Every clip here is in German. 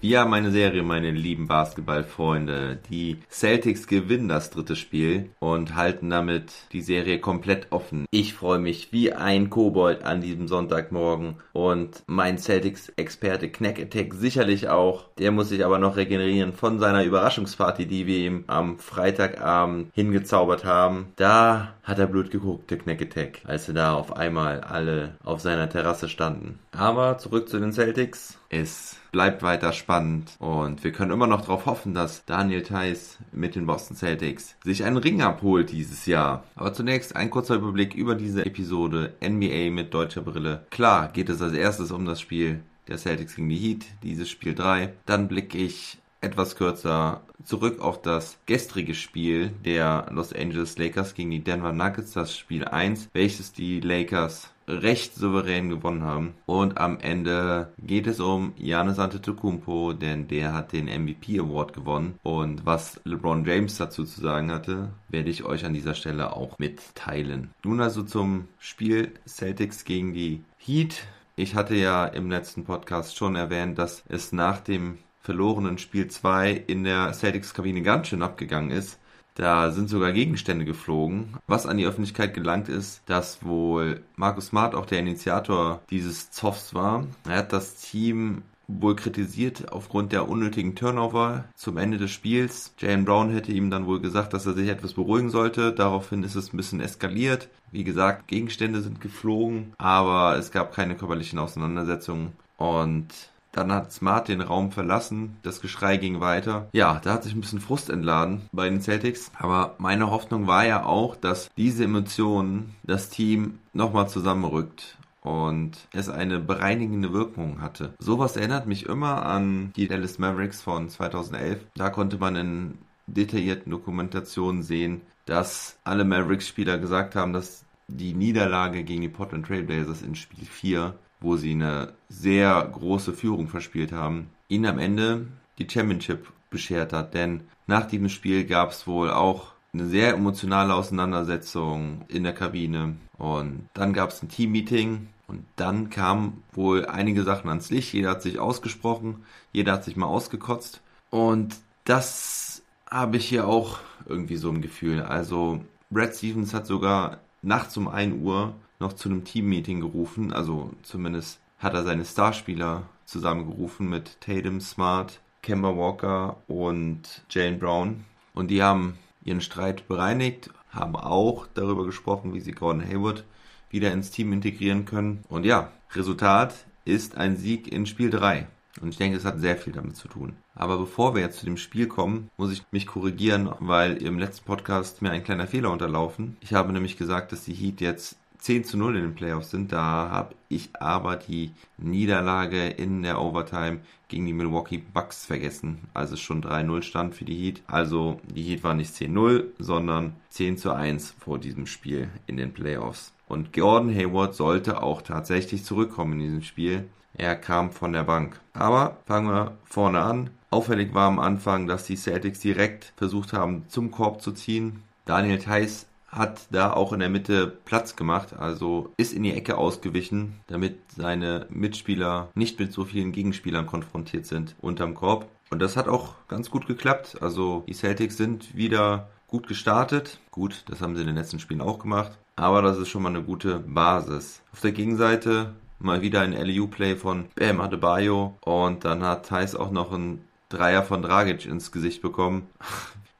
Wir haben eine Serie, meine lieben Basketballfreunde. Die Celtics gewinnen das dritte Spiel und halten damit die Serie komplett offen. Ich freue mich wie ein Kobold an diesem Sonntagmorgen und mein Celtics-Experte Knack Attack sicherlich auch. Der muss sich aber noch regenerieren von seiner Überraschungsparty, die wir ihm am Freitagabend hingezaubert haben. Da hat er Blut geguckt, der Knack Attack, als sie da auf einmal alle auf seiner Terrasse standen. Aber zurück zu den Celtics. Es bleibt weiter spannend und wir können immer noch darauf hoffen, dass Daniel Theiss mit den Boston Celtics sich einen Ring abholt dieses Jahr. Aber zunächst ein kurzer Überblick über diese Episode NBA mit deutscher Brille. Klar geht es als erstes um das Spiel der Celtics gegen die Heat, dieses Spiel 3. Dann blicke ich etwas kürzer zurück auf das gestrige Spiel der Los Angeles Lakers gegen die Denver Nuggets, das Spiel 1, welches die Lakers recht souverän gewonnen haben. Und am Ende geht es um Giannis Antetokounmpo, denn der hat den MVP Award gewonnen. Und was LeBron James dazu zu sagen hatte, werde ich euch an dieser Stelle auch mitteilen. Nun also zum Spiel Celtics gegen die Heat. Ich hatte ja im letzten Podcast schon erwähnt, dass es nach dem verlorenen Spiel 2 in der Celtics-Kabine ganz schön abgegangen ist. Da sind sogar Gegenstände geflogen. Was an die Öffentlichkeit gelangt ist, dass wohl Markus Smart auch der Initiator dieses Zoffs war. Er hat das Team wohl kritisiert aufgrund der unnötigen Turnover zum Ende des Spiels. Jalen Brown hätte ihm dann wohl gesagt, dass er sich etwas beruhigen sollte. Daraufhin ist es ein bisschen eskaliert. Wie gesagt, Gegenstände sind geflogen, aber es gab keine körperlichen Auseinandersetzungen. Und dann hat Smart den Raum verlassen. Das Geschrei ging weiter. Ja, da hat sich ein bisschen Frust entladen bei den Celtics. Aber meine Hoffnung war ja auch, dass diese Emotionen das Team nochmal zusammenrückt und es eine bereinigende Wirkung hatte. Sowas erinnert mich immer an die Dallas Mavericks von 2011. Da konnte man in detaillierten Dokumentationen sehen, dass alle Mavericks-Spieler gesagt haben, dass die Niederlage gegen die Portland Trailblazers in Spiel 4 wo sie eine sehr große Führung verspielt haben, ihnen am Ende die Championship beschert hat. Denn nach diesem Spiel gab es wohl auch eine sehr emotionale Auseinandersetzung in der Kabine. Und dann gab es ein Team-Meeting und dann kamen wohl einige Sachen ans Licht. Jeder hat sich ausgesprochen, jeder hat sich mal ausgekotzt. Und das habe ich hier auch irgendwie so ein Gefühl. Also Brad Stevens hat sogar nachts um 1 Uhr noch zu einem Team-Meeting gerufen. Also zumindest hat er seine Starspieler zusammengerufen mit Tatum, Smart, Kemba Walker und Jalen Brown. Und die haben ihren Streit bereinigt, haben auch darüber gesprochen, wie sie Gordon Hayward wieder ins Team integrieren können. Und ja, Resultat ist ein Sieg in Spiel 3. Und ich denke, es hat sehr viel damit zu tun. Aber bevor wir jetzt zu dem Spiel kommen, muss ich mich korrigieren, weil im letzten Podcast mir ein kleiner Fehler unterlaufen. Ich habe nämlich gesagt, dass die Heat jetzt 10 zu 0 in den Playoffs sind. Da habe ich aber die Niederlage in der Overtime gegen die Milwaukee Bucks vergessen, als es schon 3-0 stand für die Heat. Also die Heat war nicht 10-0, sondern 10 zu 1 vor diesem Spiel in den Playoffs. Und Gordon Hayward sollte auch tatsächlich zurückkommen in diesem Spiel. Er kam von der Bank. Aber fangen wir vorne an. Auffällig war am Anfang, dass die Celtics direkt versucht haben, zum Korb zu ziehen. Daniel Theiss hat da auch in der Mitte Platz gemacht, also ist in die Ecke ausgewichen, damit seine Mitspieler nicht mit so vielen Gegenspielern konfrontiert sind unterm Korb. Und das hat auch ganz gut geklappt. Also die Celtics sind wieder gut gestartet. Gut, das haben sie in den letzten Spielen auch gemacht. Aber das ist schon mal eine gute Basis. Auf der Gegenseite mal wieder ein LU-Play von Bam Adebayo. Und dann hat Thais auch noch einen Dreier von Dragic ins Gesicht bekommen.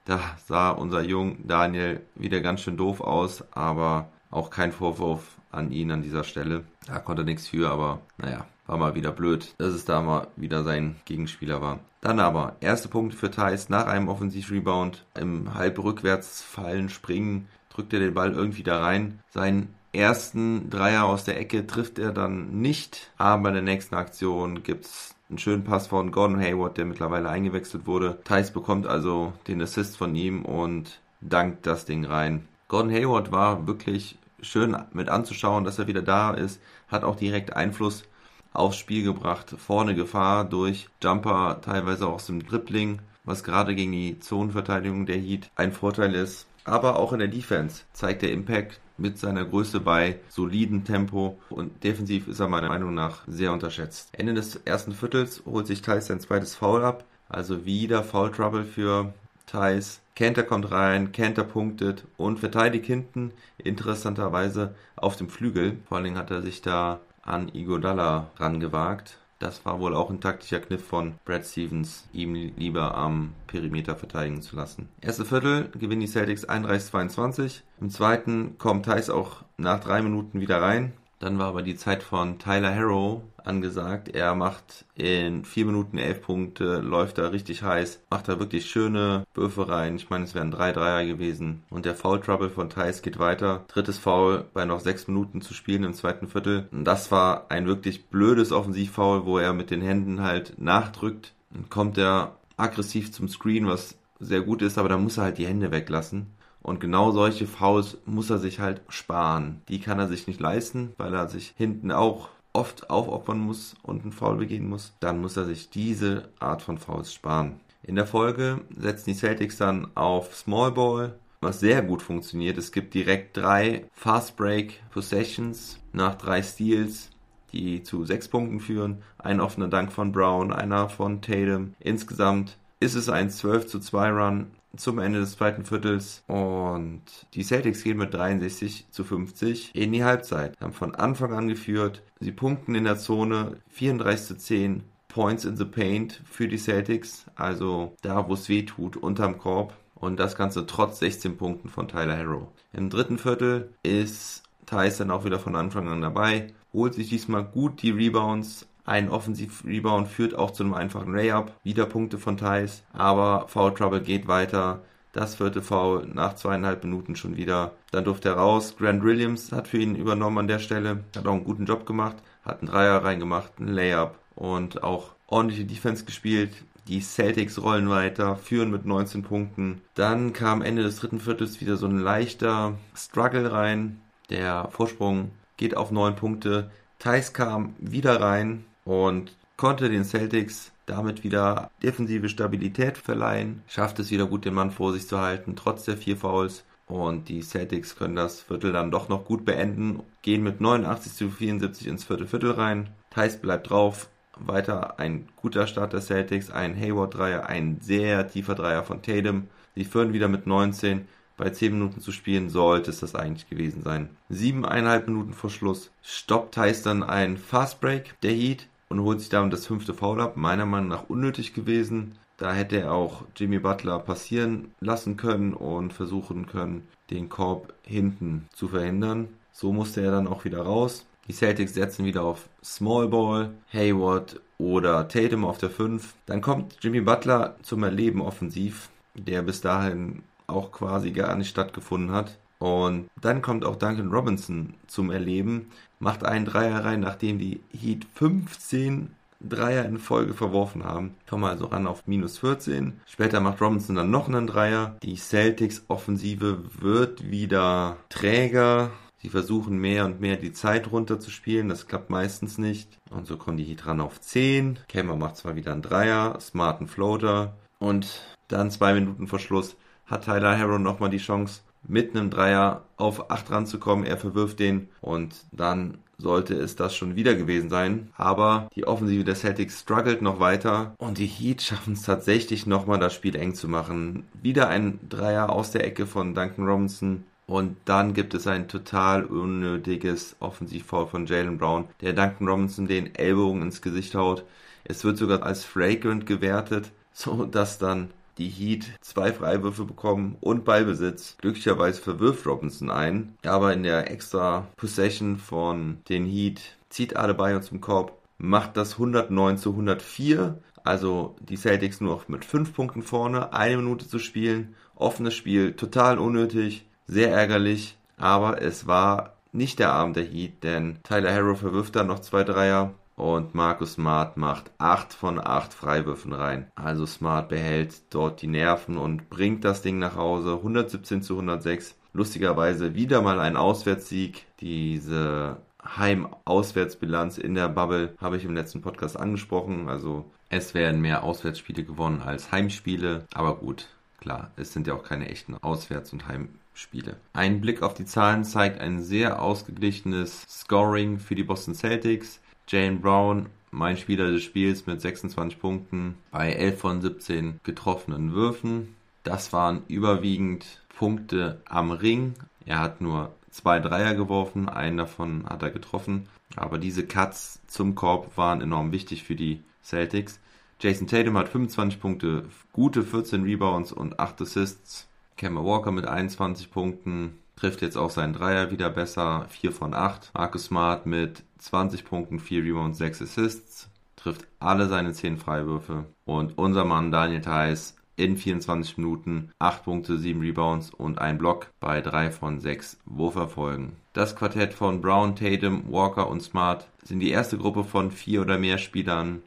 Da sah unser Jung Daniel wieder ganz schön doof aus, aber auch kein Vorwurf an ihn an dieser Stelle. Da konnte nichts für, aber naja, war mal wieder blöd, dass es da mal wieder sein Gegenspieler war. Dann aber, erste Punkt für Thais nach einem Offensivrebound im halb rückwärts fallen, springen, drückt er den Ball irgendwie da rein. Seinen ersten Dreier aus der Ecke trifft er dann nicht, aber in der nächsten Aktion gibt's einen schönen Pass von Gordon Hayward, der mittlerweile eingewechselt wurde. Thais bekommt also den Assist von ihm und dankt das Ding rein. Gordon Hayward war wirklich schön mit anzuschauen, dass er wieder da ist, hat auch direkt Einfluss aufs Spiel gebracht. Vorne Gefahr durch Jumper, teilweise auch aus dem Dribbling, was gerade gegen die Zonenverteidigung der Heat ein Vorteil ist. Aber auch in der Defense zeigt der Impact mit seiner Größe bei solidem Tempo und defensiv ist er meiner Meinung nach sehr unterschätzt. Ende des ersten Viertels holt sich Thais sein zweites Foul ab, also wieder Foul Trouble für Thais. Kenter kommt rein, Kenter punktet und verteidigt hinten interessanterweise auf dem Flügel. Vor allen Dingen hat er sich da an Igodala rangewagt. Das war wohl auch ein taktischer Kniff von Brad Stevens, ihm lieber am Perimeter verteidigen zu lassen. Erste Viertel gewinnen die Celtics 31-22. Im zweiten kommt Thais auch nach drei Minuten wieder rein. Dann war aber die Zeit von Tyler Harrow angesagt. Er macht in vier Minuten elf Punkte, läuft da richtig heiß, macht da wirklich schöne Würfe rein. Ich meine, es wären drei Dreier gewesen. Und der Foul Trouble von Thais geht weiter. Drittes Foul bei noch sechs Minuten zu spielen im zweiten Viertel. Und das war ein wirklich blödes Offensivfoul, wo er mit den Händen halt nachdrückt. Dann kommt er aggressiv zum Screen, was sehr gut ist, aber da muss er halt die Hände weglassen. Und genau solche Fouls muss er sich halt sparen. Die kann er sich nicht leisten, weil er sich hinten auch oft aufopfern muss und einen Foul begehen muss. Dann muss er sich diese Art von Fouls sparen. In der Folge setzen die Celtics dann auf Small Ball, was sehr gut funktioniert. Es gibt direkt drei Fast Break Possessions nach drei Steals, die zu sechs Punkten führen. Ein offener Dank von Brown, einer von Tatum. Insgesamt ist es ein 12 zu 2 Run zum Ende des zweiten Viertels und die Celtics gehen mit 63 zu 50 in die Halbzeit. Haben von Anfang an geführt. Sie punkten in der Zone 34 zu 10 Points in the Paint für die Celtics, also da, wo es weh tut, unterm Korb. Und das Ganze trotz 16 Punkten von Tyler Harrow. Im dritten Viertel ist Thais dann auch wieder von Anfang an dabei, holt sich diesmal gut die Rebounds, ein Offensiv-Rebound führt auch zu einem einfachen Layup. Wieder Punkte von Thais, aber Foul Trouble geht weiter. Das vierte Foul nach zweieinhalb Minuten schon wieder. Dann durfte er raus. Grant Williams hat für ihn übernommen an der Stelle. Hat auch einen guten Job gemacht. Hat einen Dreier reingemacht, einen Layup und auch ordentliche Defense gespielt. Die Celtics rollen weiter, führen mit 19 Punkten. Dann kam Ende des dritten Viertels wieder so ein leichter Struggle rein. Der Vorsprung geht auf 9 Punkte. Thais kam wieder rein, und konnte den Celtics damit wieder defensive Stabilität verleihen, schafft es wieder gut, den Mann vor sich zu halten, trotz der vier Fouls. Und die Celtics können das Viertel dann doch noch gut beenden, gehen mit 89 zu 74 ins vierte Viertel rein. Thais bleibt drauf, weiter ein guter Start der Celtics, ein Hayward-Dreier, ein sehr tiefer Dreier von Tatum. Sie führen wieder mit 19. Bei 10 Minuten zu spielen sollte es das eigentlich gewesen sein. Siebeneinhalb Minuten vor Schluss stoppt Thais dann ein Fastbreak der Heat und holt sich damit das fünfte Foul ab. Meiner Meinung nach unnötig gewesen. Da hätte er auch Jimmy Butler passieren lassen können und versuchen können, den Korb hinten zu verhindern. So musste er dann auch wieder raus. Die Celtics setzen wieder auf Small Ball, Hayward oder Tatum auf der 5. Dann kommt Jimmy Butler zum Erleben offensiv, der bis dahin auch quasi gar nicht stattgefunden hat. Und dann kommt auch Duncan Robinson zum Erleben, macht einen Dreier rein, nachdem die Heat 15 Dreier in Folge verworfen haben. Kommen also ran auf minus 14. Später macht Robinson dann noch einen Dreier. Die Celtics Offensive wird wieder träger. Sie versuchen mehr und mehr die Zeit runterzuspielen. Das klappt meistens nicht. Und so kommen die Heat ran auf 10. Kemmer macht zwar wieder einen Dreier, smarten Floater. Und dann zwei Minuten vor Schluss hat Tyler Harrow nochmal die Chance, mit einem Dreier auf 8 ranzukommen. Er verwirft den und dann sollte es das schon wieder gewesen sein. Aber die Offensive der Celtics struggelt noch weiter und die Heat schaffen es tatsächlich nochmal das Spiel eng zu machen. Wieder ein Dreier aus der Ecke von Duncan Robinson. Und dann gibt es ein total unnötiges Offensivfoul von Jalen Brown, der Duncan Robinson den Ellbogen ins Gesicht haut. Es wird sogar als flagrant gewertet, so dass dann die Heat zwei Freiwürfe bekommen und Ballbesitz. Glücklicherweise verwirft Robinson ein, aber in der extra Possession von den Heat zieht Adebayo zum Korb, macht das 109 zu 104. Also die Celtics nur noch mit 5 Punkten vorne, eine Minute zu spielen. Offenes Spiel, total unnötig, sehr ärgerlich, aber es war nicht der Abend der Heat, denn Tyler Harrow verwirft dann noch zwei Dreier und Markus Smart macht 8 von 8 Freiwürfen rein. Also Smart behält dort die Nerven und bringt das Ding nach Hause. 117 zu 106. Lustigerweise wieder mal ein Auswärtssieg. Diese Heim-Auswärtsbilanz in der Bubble habe ich im letzten Podcast angesprochen. Also es werden mehr Auswärtsspiele gewonnen als Heimspiele. Aber gut, klar, es sind ja auch keine echten Auswärts- und Heimspiele. Ein Blick auf die Zahlen zeigt ein sehr ausgeglichenes Scoring für die Boston Celtics. Jane Brown, mein Spieler des Spiels mit 26 Punkten bei 11 von 17 getroffenen Würfen. Das waren überwiegend Punkte am Ring. Er hat nur zwei Dreier geworfen, einen davon hat er getroffen. Aber diese Cuts zum Korb waren enorm wichtig für die Celtics. Jason Tatum hat 25 Punkte, gute 14 Rebounds und 8 Assists. Kemba Walker mit 21 Punkten trifft jetzt auch seinen Dreier wieder besser, 4 von 8. Marcus Smart mit 20 Punkten, 4 Rebounds, 6 Assists, trifft alle seine 10 Freiwürfe. Und unser Mann Daniel Theiss in 24 Minuten 8 Punkte, 7 Rebounds und ein Block bei 3 von 6 Wurferfolgen. Das Quartett von Brown, Tatum, Walker und Smart sind die erste Gruppe von vier oder mehr Spielern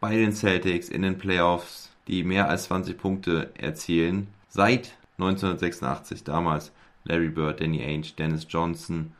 bei den Celtics in den Playoffs, die mehr als 20 Punkte erzielen. Seit 1986, damals Larry Bird, Danny Ainge, Dennis Johnson,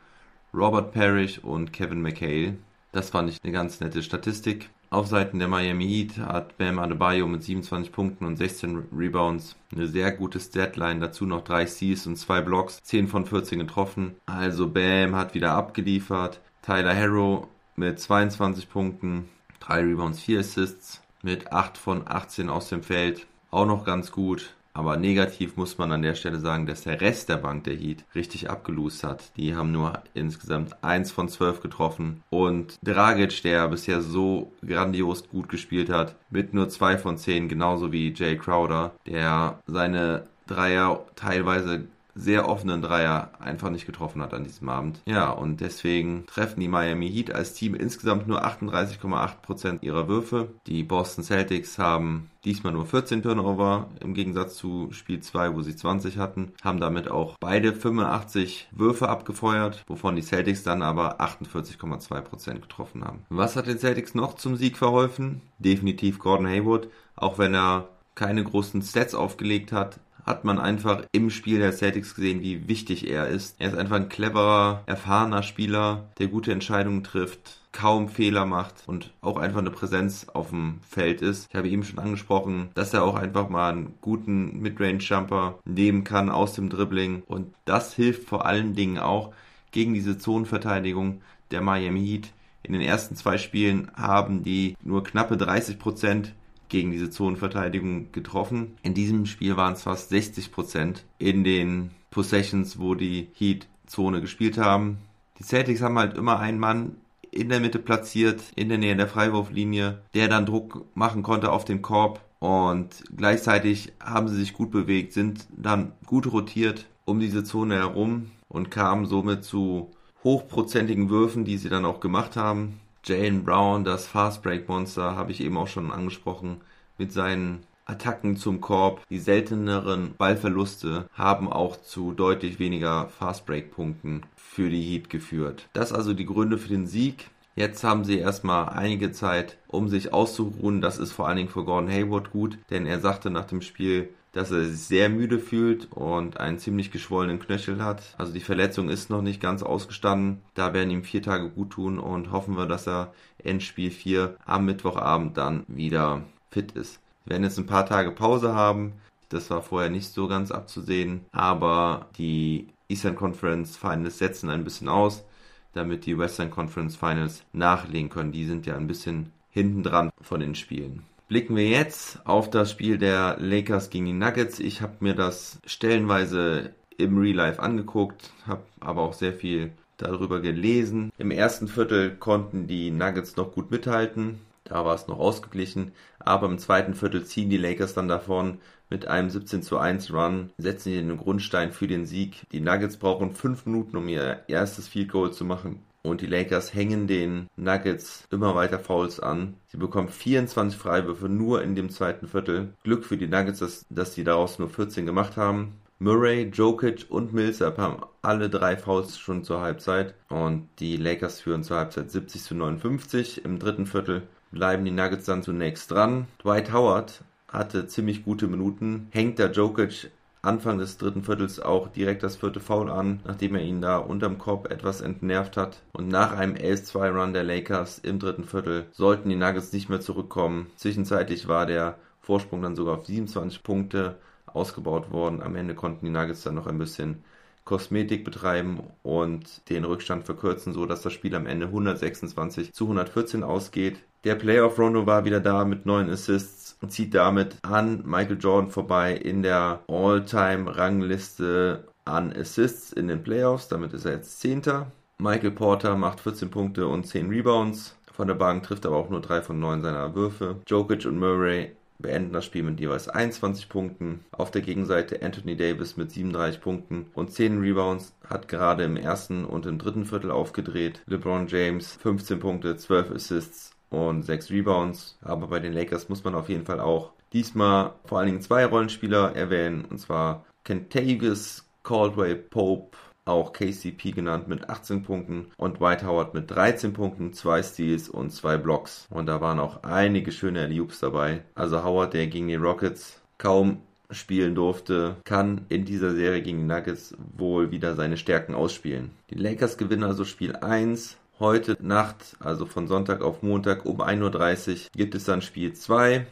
Robert Parrish und Kevin McHale. Das fand ich eine ganz nette Statistik. Auf Seiten der Miami Heat hat Bam Adebayo mit 27 Punkten und 16 Rebounds eine sehr gute Statline. Dazu noch drei Steals und zwei Blocks, 10 von 14 getroffen. Also Bam hat wieder abgeliefert. Tyler Harrow mit 22 Punkten, 3 Rebounds, 4 Assists mit 8 von 18 aus dem Feld. Auch noch ganz gut. Aber negativ muss man an der Stelle sagen, dass der Rest der Bank der Heat richtig abgelost hat. Die haben nur insgesamt 1 von 12 getroffen. Und Dragic, der bisher so grandios gut gespielt hat, mit nur 2 von 10, genauso wie Jay Crowder, der seine Dreier teilweise sehr offenen Dreier einfach nicht getroffen hat an diesem Abend. Ja, und deswegen treffen die Miami Heat als Team insgesamt nur 38,8% ihrer Würfe. Die Boston Celtics haben diesmal nur 14 Turnover im Gegensatz zu Spiel 2, wo sie 20 hatten, haben damit auch beide 85 Würfe abgefeuert, wovon die Celtics dann aber 48,2% getroffen haben. Was hat den Celtics noch zum Sieg verholfen? Definitiv Gordon Hayward, auch wenn er keine großen Stats aufgelegt hat, hat man einfach im Spiel der Celtics gesehen, wie wichtig er ist. Er ist einfach ein cleverer, erfahrener Spieler, der gute Entscheidungen trifft, kaum Fehler macht und auch einfach eine Präsenz auf dem Feld ist. Ich habe eben schon angesprochen, dass er auch einfach mal einen guten Midrange-Jumper nehmen kann aus dem Dribbling und das hilft vor allen Dingen auch gegen diese Zonenverteidigung der Miami Heat. In den ersten zwei Spielen haben die nur knappe 30 Prozent gegen diese Zonenverteidigung getroffen. In diesem Spiel waren es fast 60 Prozent in den Possessions, wo die Heat Zone gespielt haben. Die Celtics haben halt immer einen Mann in der Mitte platziert, in der Nähe der Freiwurflinie, der dann Druck machen konnte auf den Korb. Und gleichzeitig haben sie sich gut bewegt, sind dann gut rotiert um diese Zone herum und kamen somit zu hochprozentigen Würfen, die sie dann auch gemacht haben. Jalen Brown, das Fast Break Monster, habe ich eben auch schon angesprochen, mit seinen Attacken zum Korb. Die selteneren Ballverluste haben auch zu deutlich weniger Fast Break Punkten für die Heat geführt. Das also die Gründe für den Sieg. Jetzt haben sie erstmal einige Zeit, um sich auszuruhen. Das ist vor allen Dingen für Gordon Hayward gut, denn er sagte nach dem Spiel, dass er sich sehr müde fühlt und einen ziemlich geschwollenen Knöchel hat. Also die Verletzung ist noch nicht ganz ausgestanden. Da werden ihm vier Tage gut tun und hoffen wir, dass er in Spiel 4 am Mittwochabend dann wieder fit ist. Wir werden jetzt ein paar Tage Pause haben. Das war vorher nicht so ganz abzusehen, aber die Eastern Conference Finals setzen ein bisschen aus, damit die Western Conference Finals nachlegen können. Die sind ja ein bisschen hinten dran von den Spielen blicken wir jetzt auf das Spiel der Lakers gegen die Nuggets. Ich habe mir das stellenweise im Real Life angeguckt, habe aber auch sehr viel darüber gelesen. Im ersten Viertel konnten die Nuggets noch gut mithalten, da war es noch ausgeglichen, aber im zweiten Viertel ziehen die Lakers dann davon mit einem 17 zu 1 Run, setzen den Grundstein für den Sieg. Die Nuggets brauchen fünf Minuten, um ihr erstes Field Goal zu machen. Und die Lakers hängen den Nuggets immer weiter Fouls an. Sie bekommen 24 Freiwürfe nur in dem zweiten Viertel. Glück für die Nuggets, dass, dass die daraus nur 14 gemacht haben. Murray, Jokic und Millsap haben alle drei Fouls schon zur Halbzeit. Und die Lakers führen zur Halbzeit 70 zu 59. Im dritten Viertel bleiben die Nuggets dann zunächst dran. Dwight Howard hatte ziemlich gute Minuten, hängt der Jokic Anfang des dritten Viertels auch direkt das vierte Foul an, nachdem er ihn da unterm Korb etwas entnervt hat. Und nach einem 11-2-Run der Lakers im dritten Viertel sollten die Nuggets nicht mehr zurückkommen. Zwischenzeitlich war der Vorsprung dann sogar auf 27 Punkte ausgebaut worden. Am Ende konnten die Nuggets dann noch ein bisschen Kosmetik betreiben und den Rückstand verkürzen, so dass das Spiel am Ende 126 zu 114 ausgeht. Der Playoff Rondo war wieder da mit neun Assists und zieht damit an Michael Jordan vorbei in der All-Time-Rangliste an Assists in den Playoffs. Damit ist er jetzt Zehnter. Michael Porter macht 14 Punkte und 10 Rebounds. Von der Bank trifft aber auch nur 3 von 9 seiner Würfe. Jokic und Murray beenden das Spiel mit jeweils 21 Punkten. Auf der Gegenseite Anthony Davis mit 37 Punkten und 10 Rebounds hat gerade im ersten und im dritten Viertel aufgedreht. LeBron James 15 Punkte, 12 Assists und 6 Rebounds. Aber bei den Lakers muss man auf jeden Fall auch diesmal vor allen Dingen zwei Rollenspieler erwähnen und zwar Kentavious Caldwell Pope auch KCP genannt mit 18 Punkten und White Howard mit 13 Punkten, 2 Steals und 2 Blocks. Und da waren auch einige schöne Loops dabei. Also Howard, der gegen die Rockets kaum spielen durfte, kann in dieser Serie gegen die Nuggets wohl wieder seine Stärken ausspielen. Die Lakers gewinnen also Spiel 1. Heute Nacht, also von Sonntag auf Montag um 1.30 Uhr, gibt es dann Spiel 2.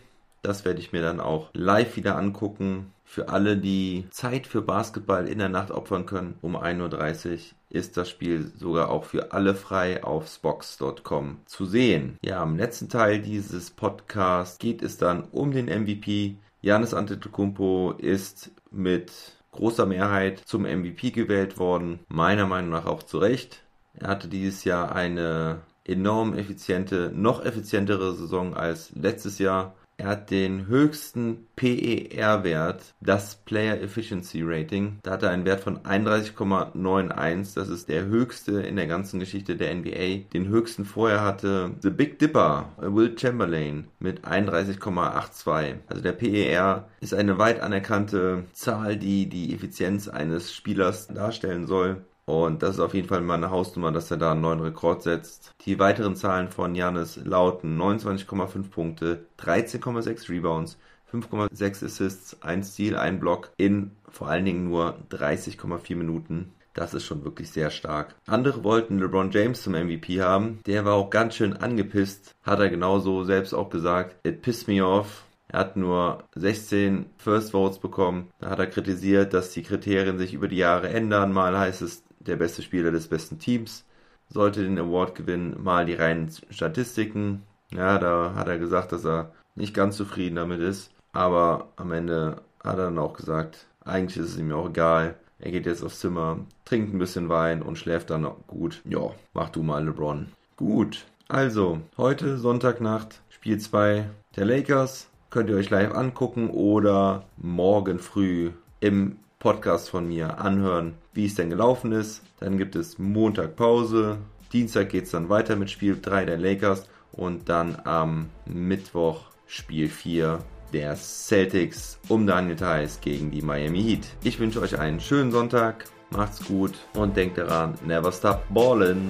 Das werde ich mir dann auch live wieder angucken. Für alle, die Zeit für Basketball in der Nacht opfern können, um 1.30 Uhr ist das Spiel sogar auch für alle frei auf Spox.com zu sehen. Ja, im letzten Teil dieses Podcasts geht es dann um den MVP. Janis Antetokounmpo ist mit großer Mehrheit zum MVP gewählt worden. Meiner Meinung nach auch zu Recht. Er hatte dieses Jahr eine enorm effiziente, noch effizientere Saison als letztes Jahr. Er hat den höchsten PER-Wert, das Player Efficiency Rating. Da hat er einen Wert von 31,91. Das ist der höchste in der ganzen Geschichte der NBA. Den höchsten vorher hatte The Big Dipper, Will Chamberlain, mit 31,82. Also der PER ist eine weit anerkannte Zahl, die die Effizienz eines Spielers darstellen soll. Und das ist auf jeden Fall mal eine Hausnummer, dass er da einen neuen Rekord setzt. Die weiteren Zahlen von Janis lauten 29,5 Punkte, 13,6 Rebounds, 5,6 Assists, ein Steal, ein Block in vor allen Dingen nur 30,4 Minuten. Das ist schon wirklich sehr stark. Andere wollten LeBron James zum MVP haben. Der war auch ganz schön angepisst. Hat er genauso selbst auch gesagt. It pissed me off. Er hat nur 16 First Votes bekommen. Da hat er kritisiert, dass die Kriterien sich über die Jahre ändern. Mal heißt es, der beste Spieler des besten Teams sollte den Award gewinnen. Mal die reinen Statistiken. Ja, da hat er gesagt, dass er nicht ganz zufrieden damit ist. Aber am Ende hat er dann auch gesagt, eigentlich ist es ihm auch egal. Er geht jetzt aufs Zimmer, trinkt ein bisschen Wein und schläft dann gut. Ja, mach du mal LeBron. Gut. Also, heute Sonntagnacht, Spiel 2 der Lakers. Könnt ihr euch live angucken oder morgen früh im Podcast von mir anhören, wie es denn gelaufen ist. Dann gibt es Montag Pause. Dienstag geht es dann weiter mit Spiel 3 der Lakers und dann am Mittwoch Spiel 4 der Celtics um Daniel Theiss gegen die Miami Heat. Ich wünsche euch einen schönen Sonntag, macht's gut und denkt daran, never stop ballin'.